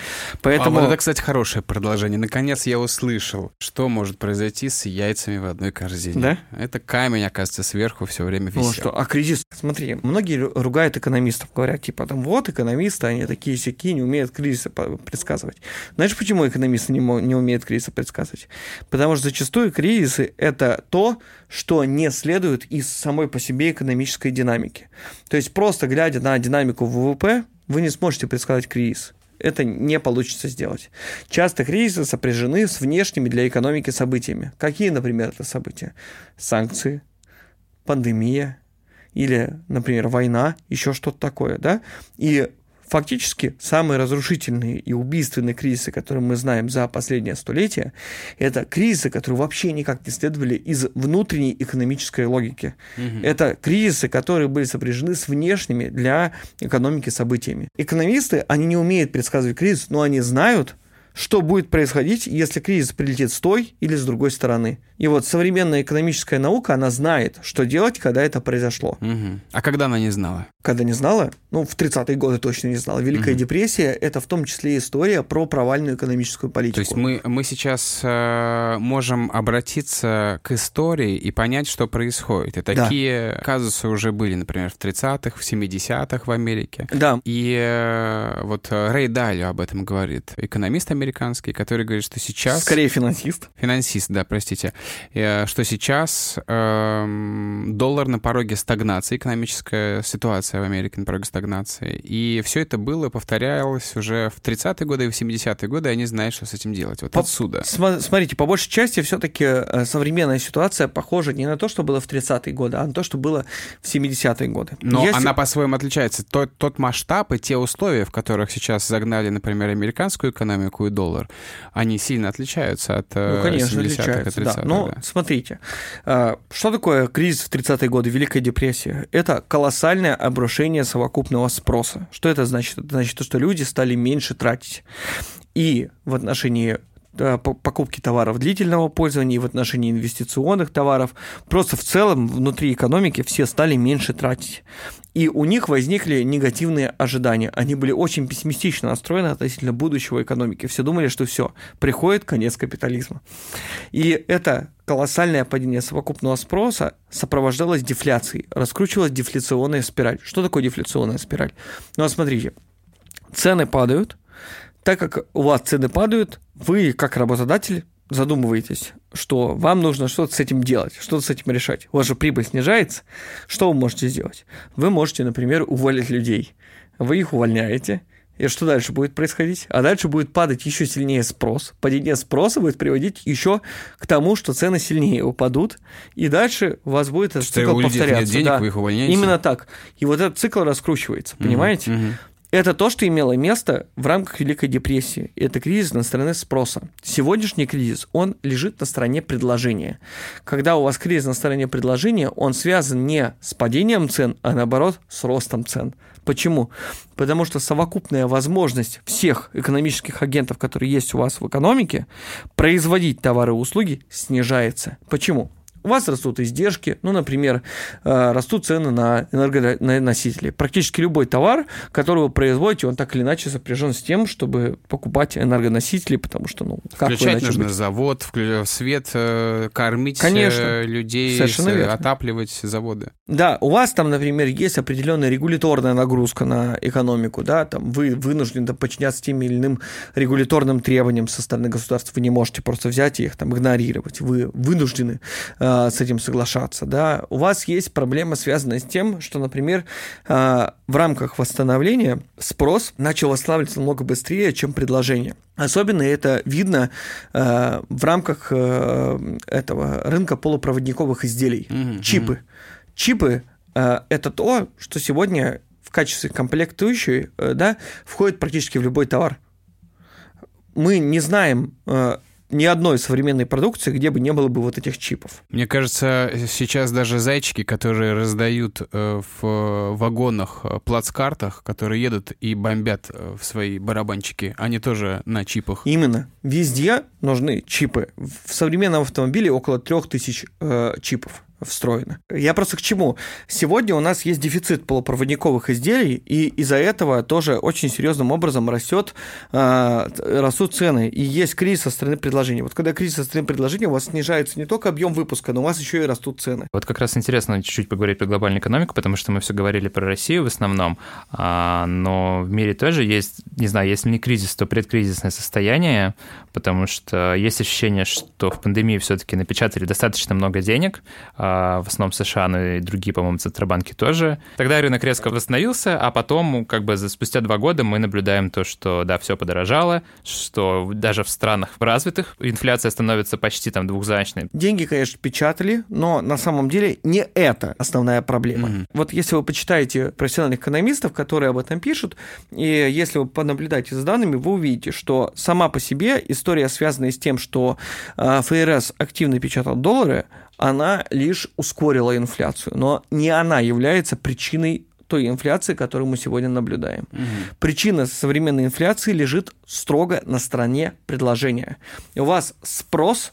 Поэтому... А вот это, кстати, хорошее продолжение. Наконец я услышал, что может произойти с яйцами в одной корзине. Да? Это камень, оказывается, сверху все время висел. Ну что, а кризис? Смотри, многие ругают экономистов, говорят, типа, там, вот экономисты, они такие сякие, не умеют кризиса предсказывать. Знаешь, почему экономисты не, не умеют кризиса предсказывать? Потому что зачастую кризисы – это то, что не следует из самой по себе экономической динамики. То есть просто глядя на динамику ВВП, вы не сможете предсказать кризис это не получится сделать. Часто кризисы сопряжены с внешними для экономики событиями. Какие, например, это события? Санкции, пандемия или, например, война, еще что-то такое, да? И Фактически, самые разрушительные и убийственные кризисы, которые мы знаем за последнее столетие, это кризисы, которые вообще никак не следовали из внутренней экономической логики. Угу. Это кризисы, которые были сопряжены с внешними для экономики событиями. Экономисты, они не умеют предсказывать кризис, но они знают, что будет происходить, если кризис прилетит с той или с другой стороны. И вот современная экономическая наука, она знает, что делать, когда это произошло. Угу. А когда она не знала? Когда не знала? Ну, в 30-е годы точно не знала. Великая угу. депрессия – это в том числе история про провальную экономическую политику. То есть мы, мы сейчас э, можем обратиться к истории и понять, что происходит. И такие да. казусы уже были, например, в 30-х, в 70-х в Америке. Да. И э, вот Рэй Далио об этом говорит. Экономист американский американский, который говорит, что сейчас... Скорее финансист. Финансист, да, простите. Э, что сейчас э, доллар на пороге стагнации, экономическая ситуация в Америке на пороге стагнации. И все это было, повторялось уже в 30-е годы и в 70-е годы, и они знают, что с этим делать. Вот по... отсюда. Смотрите, по большей части все-таки э, современная ситуация похожа не на то, что было в 30-е годы, а на то, что было в 70-е годы. Но Если... она по-своему отличается. Тот, тот масштаб и те условия, в которых сейчас загнали, например, американскую экономику и доллар, они сильно отличаются от э, ну, конечно, 70-х и 30-х. Да. Ну, да. смотрите, э, что такое кризис в 30-е годы, Великая депрессия? Это колоссальное обрушение совокупного спроса. Что это значит? Это значит, что люди стали меньше тратить. И в отношении покупки товаров длительного пользования и в отношении инвестиционных товаров. Просто в целом внутри экономики все стали меньше тратить. И у них возникли негативные ожидания. Они были очень пессимистично настроены относительно будущего экономики. Все думали, что все, приходит конец капитализма. И это колоссальное падение совокупного спроса сопровождалось дефляцией. Раскручивалась дефляционная спираль. Что такое дефляционная спираль? Ну, вот смотрите, цены падают, так как у вас цены падают, вы, как работодатель, задумываетесь, что вам нужно что-то с этим делать, что-то с этим решать. У вас же прибыль снижается. Что вы можете сделать? Вы можете, например, уволить людей. Вы их увольняете, и что дальше будет происходить? А дальше будет падать еще сильнее спрос. Падение спроса будет приводить еще к тому, что цены сильнее упадут. И дальше у вас будет этот что цикл повторяться. Нет денег, да. вы их увольняете? Именно так. И вот этот цикл раскручивается, понимаете? Угу, угу. Это то, что имело место в рамках Великой депрессии. Это кризис на стороне спроса. Сегодняшний кризис, он лежит на стороне предложения. Когда у вас кризис на стороне предложения, он связан не с падением цен, а наоборот с ростом цен. Почему? Потому что совокупная возможность всех экономических агентов, которые есть у вас в экономике, производить товары и услуги снижается. Почему? У вас растут издержки, ну, например, э, растут цены на энергоносители. Практически любой товар, который вы производите, он так или иначе сопряжен с тем, чтобы покупать энергоносители, потому что, ну, как Включать нужно быть? завод, свет, э, кормить э, Конечно. людей, отапливать заводы. Да, у вас там, например, есть определенная регуляторная нагрузка на экономику, да, там вы вынуждены подчиняться тем или иным регуляторным требованиям со стороны государства, вы не можете просто взять и их там игнорировать, вы вынуждены Э, с этим соглашаться. Да? У вас есть проблема, связанная с тем, что, например, э, в рамках восстановления спрос начал восстанавливаться намного быстрее, чем предложение. Особенно это видно э, в рамках э, этого рынка полупроводниковых изделий. Mm-hmm. Чипы. Чипы э, это то, что сегодня в качестве комплектующей э, да, входит практически в любой товар. Мы не знаем э, ни одной современной продукции, где бы не было бы вот этих чипов. Мне кажется, сейчас даже зайчики, которые раздают э, в вагонах, э, плацкартах, которые едут и бомбят э, в свои барабанчики, они тоже на чипах. Именно. Везде нужны чипы. В современном автомобиле около 3000 э, чипов встроено. Я просто к чему? Сегодня у нас есть дефицит полупроводниковых изделий, и из-за этого тоже очень серьезным образом растет, э, растут цены, и есть кризис со стороны предложения. Вот когда кризис со стороны предложения, у вас снижается не только объем выпуска, но у вас еще и растут цены. Вот как раз интересно чуть-чуть поговорить про глобальную экономику, потому что мы все говорили про Россию в основном, а, но в мире тоже есть, не знаю, если не кризис, то предкризисное состояние, потому что есть ощущение, что в пандемии все-таки напечатали достаточно много денег, а, в основном США, но и другие, по-моему, центробанки тоже. Тогда рынок резко восстановился, а потом, как бы спустя два года мы наблюдаем то, что, да, все подорожало, что даже в странах развитых инфляция становится почти там двухзначной. Деньги, конечно, печатали, но на самом деле не это основная проблема. Mm-hmm. Вот если вы почитаете профессиональных экономистов, которые об этом пишут, и если вы понаблюдаете за данными, вы увидите, что сама по себе история, связанная с тем, что а, ФРС активно печатал доллары, она лишь ускорила инфляцию, но не она является причиной той инфляции, которую мы сегодня наблюдаем. Угу. Причина современной инфляции лежит строго на стороне предложения. У вас спрос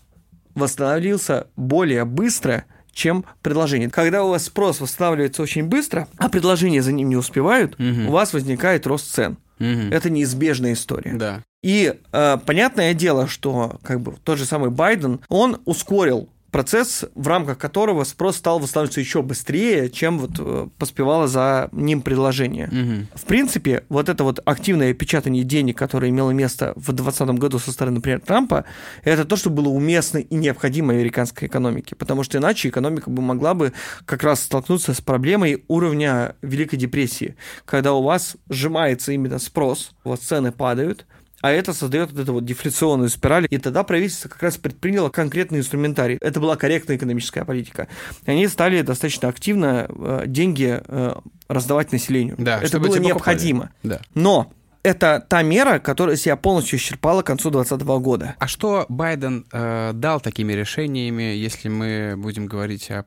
восстановился более быстро, чем предложение. Когда у вас спрос восстанавливается очень быстро, а предложения за ним не успевают, угу. у вас возникает рост цен. Угу. Это неизбежная история. Да. И э, понятное дело, что как бы тот же самый Байден, он ускорил процесс, в рамках которого спрос стал восстанавливаться еще быстрее, чем вот э, поспевало за ним предложение. Мгм. В принципе, вот это вот активное печатание денег, которое имело место в 2020 году со стороны, например, Трампа, это то, что было уместно и необходимо американской экономике, потому что иначе экономика бы могла бы как раз столкнуться с проблемой уровня Великой депрессии, когда у вас сжимается именно спрос, у вас цены падают, а это создает вот эту вот дефляционную спираль. И тогда правительство как раз предприняло конкретный инструментарий. Это была корректная экономическая политика. И они стали достаточно активно э, деньги э, раздавать населению. Да, это было необходимо. Да. Но это та мера, которая себя полностью исчерпала к концу 2020 года. А что Байден э, дал такими решениями, если мы будем говорить о,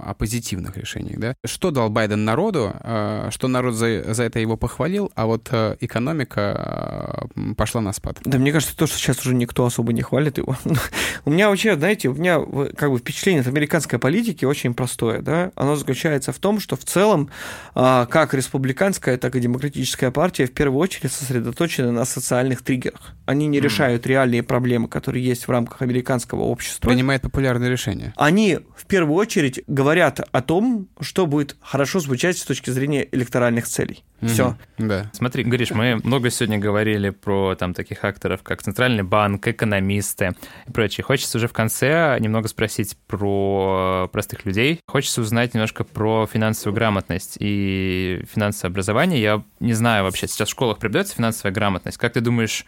о позитивных решениях, да? Что дал Байден народу, э, что народ за, за это его похвалил, а вот э, экономика э, пошла на спад? Да, мне кажется, то, что сейчас уже никто особо не хвалит его. у меня вообще, знаете, у меня как бы впечатление от американской политики очень простое, да. Оно заключается в том, что в целом, а, как республиканская, так и демократическая партия в первую очередь сосредоточены на социальных триггерах. Они не Мгм. решают реальные проблемы, которые есть в рамках американского общества. Принимает популярные решения. Они в первую очередь говорят о том, что будет хорошо звучать с точки зрения электоральных целей. Все. Мгм. Да. Смотри, Гриш, мы много сегодня говорили про там таких акторов, как Центральный банк, экономисты и прочее. Хочется уже в конце немного спросить про простых людей. Хочется узнать немножко про финансовую грамотность и финансовое образование. Я не знаю вообще, сейчас в школах преподается финансовая грамотность. Как ты думаешь,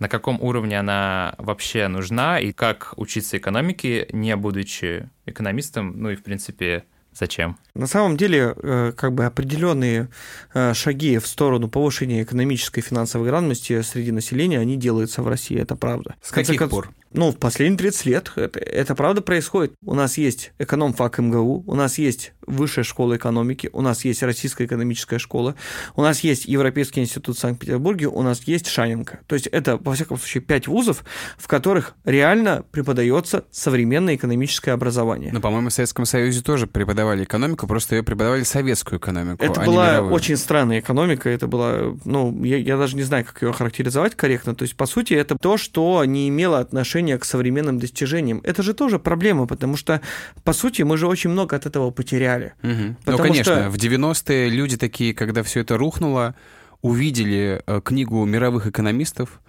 на каком уровне она вообще нужна и как учиться экономике, не будучи экономистом, ну и, в принципе, зачем? На самом деле, э, как бы определенные э, шаги в сторону повышения экономической и финансовой грамотности среди населения, они делаются в России, это правда. С каких концов- пор? Ну, в последние 30 лет это, это правда происходит. У нас есть эконом-фак МГУ, у нас есть Высшая школа экономики, у нас есть Российская экономическая школа, у нас есть Европейский институт в Санкт-Петербурге, у нас есть Шаненко. То есть это, во всяком случае, пять вузов, в которых реально преподается современное экономическое образование. Ну, по-моему, в Советском Союзе тоже преподавали экономику, просто ее преподавали советскую экономику, Это а была мировую. очень странная экономика, это была, ну, я, я даже не знаю, как ее характеризовать корректно. То есть, по сути, это то, что не имело отношения к современным достижениям. Это же тоже проблема, потому что, по сути, мы же очень много от этого потеряли. Мгм. Ну, конечно, что- в 90-е люди такие, когда все это рухнуло, увидели э, книгу мировых экономистов,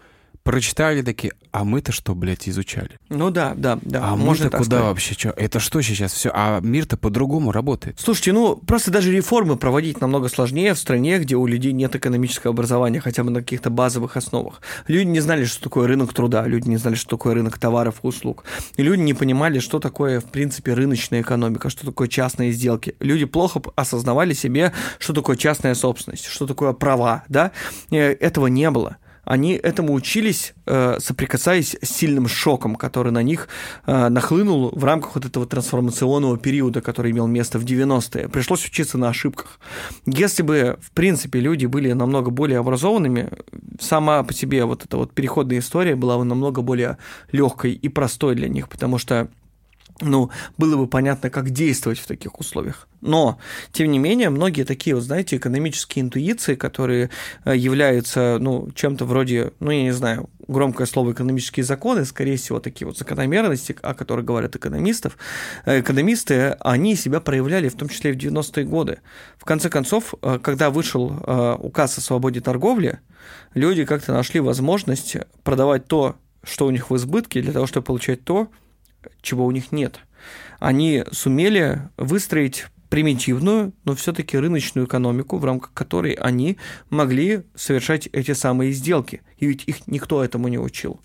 прочитали такие, а мы-то что, блядь, изучали? Ну да, да, да. а можно мы-то куда сказать. вообще? Чё? Это что сейчас все? А мир-то по-другому работает. Слушайте, ну просто даже реформы проводить намного сложнее в стране, где у людей нет экономического образования, хотя бы на каких-то базовых основах. Люди не знали, что такое рынок труда, люди не знали, что такое рынок товаров и услуг. И люди не понимали, что такое, в принципе, рыночная экономика, что такое частные сделки. Люди плохо осознавали себе, что такое частная собственность, что такое права, да? Э, Этого не было. Они этому учились, э, соприкасаясь с сильным шоком, который на них э, нахлынул в рамках вот этого трансформационного периода, который имел место в 90-е. Пришлось учиться на ошибках. Если бы, в принципе, люди были намного более образованными, сама по себе вот эта вот переходная история была бы намного более легкой и простой для них, потому что ну, было бы понятно, как действовать в таких условиях. Но, тем не менее, многие такие, вот, знаете, экономические интуиции, которые э, являются, ну, чем-то вроде, ну, я не знаю, громкое слово экономические законы, скорее всего, такие вот закономерности, о которых говорят экономистов, э, экономисты, они себя проявляли в том числе и в 90-е годы. В конце концов, э, когда вышел указ о свободе торговли, люди как-то нашли возможность продавать то, что у них в избытке, для того, чтобы получать то, чего у них нет. Они сумели выстроить примитивную, но все-таки рыночную экономику, в рамках которой они могли совершать эти самые сделки. И ведь их никто этому не учил.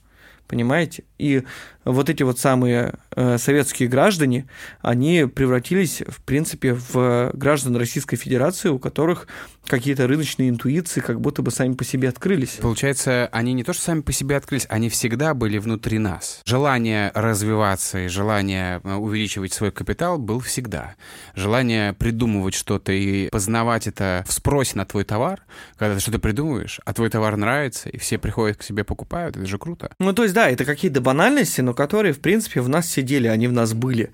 Понимаете? И вот эти вот самые э, советские граждане, они превратились, в принципе, в граждан Российской Федерации, у которых какие-то рыночные интуиции как будто бы сами по себе открылись. Получается, они не то что сами по себе открылись, они всегда были внутри нас. Желание развиваться и желание э, увеличивать свой капитал был всегда. Желание придумывать что-то и познавать это в спросе на твой товар, когда ты что-то придумываешь, а твой товар нравится, и все приходят к себе покупают, это же круто. Ну, то есть, да, это какие-то банальности, но которые, в принципе, в нас сидели, они в нас были.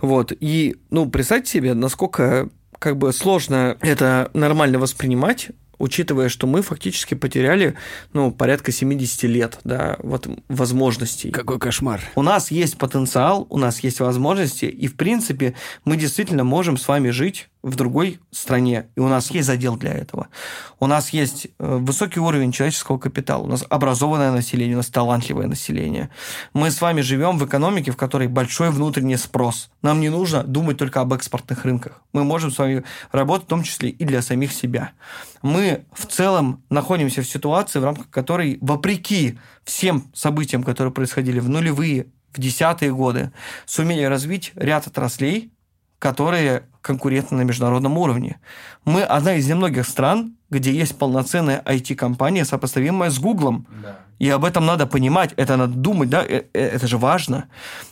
Вот. И, ну, представьте себе, насколько как бы сложно это нормально воспринимать учитывая, что мы фактически потеряли, ну, порядка 70 лет, да, вот возможностей. Какой кошмар. У нас есть потенциал, у нас есть возможности, и, в принципе, мы действительно можем с вами жить в другой стране, и у нас есть задел для этого. У нас есть э, высокий уровень человеческого капитала, у нас образованное население, у нас талантливое население. Мы с вами живем в экономике, в которой большой внутренний спрос. Нам не нужно думать только об экспортных рынках. Мы можем с вами работать в том числе и для самих себя. Мы в целом находимся в ситуации, в рамках которой, вопреки всем событиям, которые происходили в нулевые, в десятые годы, сумели развить ряд отраслей, которые конкурентны на международном уровне. Мы одна из немногих стран, где есть полноценная IT-компания, сопоставимая с Гуглом. Да. И об этом надо понимать, это надо думать, да, э, э, это же важно.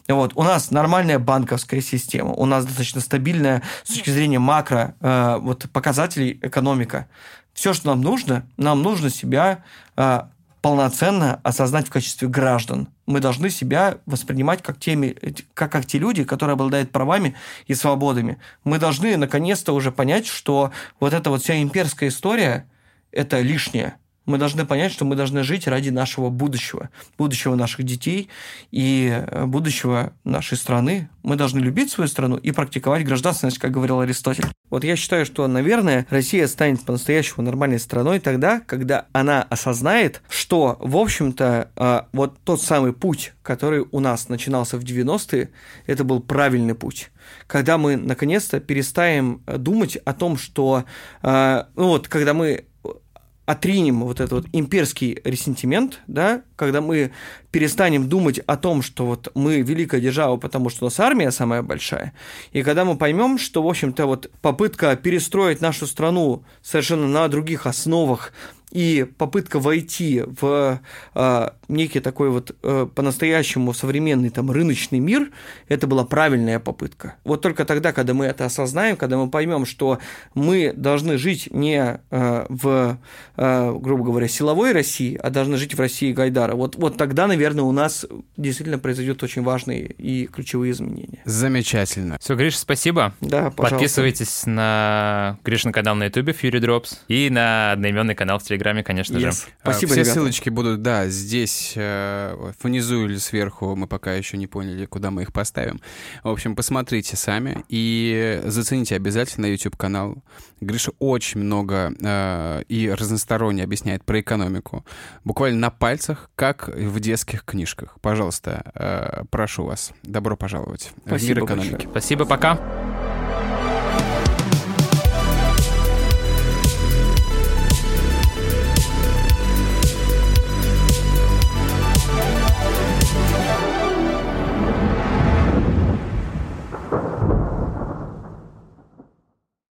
Вот. У нас нормальная банковская система, у нас достаточно стабильная с точки зрения макро э, вот, показателей экономика. Все, что нам нужно, нам нужно себя э, полноценно осознать в качестве граждан. Мы должны себя воспринимать как, теми, как, как те люди, которые обладают правами и свободами. Мы должны наконец-то уже понять, что вот эта вот вся имперская история – это лишнее мы должны понять, что мы должны жить ради нашего будущего, будущего наших детей и э, будущего нашей страны. Мы должны любить свою страну и практиковать гражданственность, как говорил Аристотель. Вот я считаю, что, наверное, Россия станет по-настоящему нормальной страной тогда, когда она осознает, что, в общем-то, э, вот тот самый путь, который у нас начинался в 90-е, это был правильный путь когда мы наконец-то перестаем думать о том, что, э, ну вот, когда мы отринем вот этот вот имперский ресентимент, да, когда мы перестанем думать о том, что вот мы великая держава, потому что у нас армия самая большая, и когда мы поймем, что, в общем-то, вот попытка перестроить нашу страну совершенно на других основах, и попытка войти в э, некий такой вот э, по-настоящему современный там рыночный мир, это была правильная попытка. Вот только тогда, когда мы это осознаем, когда мы поймем, что мы должны жить не э, в, э, грубо говоря, силовой России, а должны жить в России Гайдара, вот, вот тогда, наверное, у нас действительно произойдет очень важные и ключевые изменения. Замечательно. Все, Гриша, спасибо. Да, пожалуйста. Подписывайтесь на Гришин канал на YouTube Fury Drops и на одноименный канал в Телеграме Телеграме, конечно yes. же. Спасибо, Все ребята. ссылочки будут, да, здесь э, внизу или сверху. Мы пока еще не поняли, куда мы их поставим. В общем, посмотрите сами и зацените обязательно YouTube-канал. Гриша очень много э, и разносторонне объясняет про экономику. Буквально на пальцах, как в детских книжках. Пожалуйста, э, прошу вас, добро пожаловать Спасибо в мир экономики. Большое. Спасибо, пока.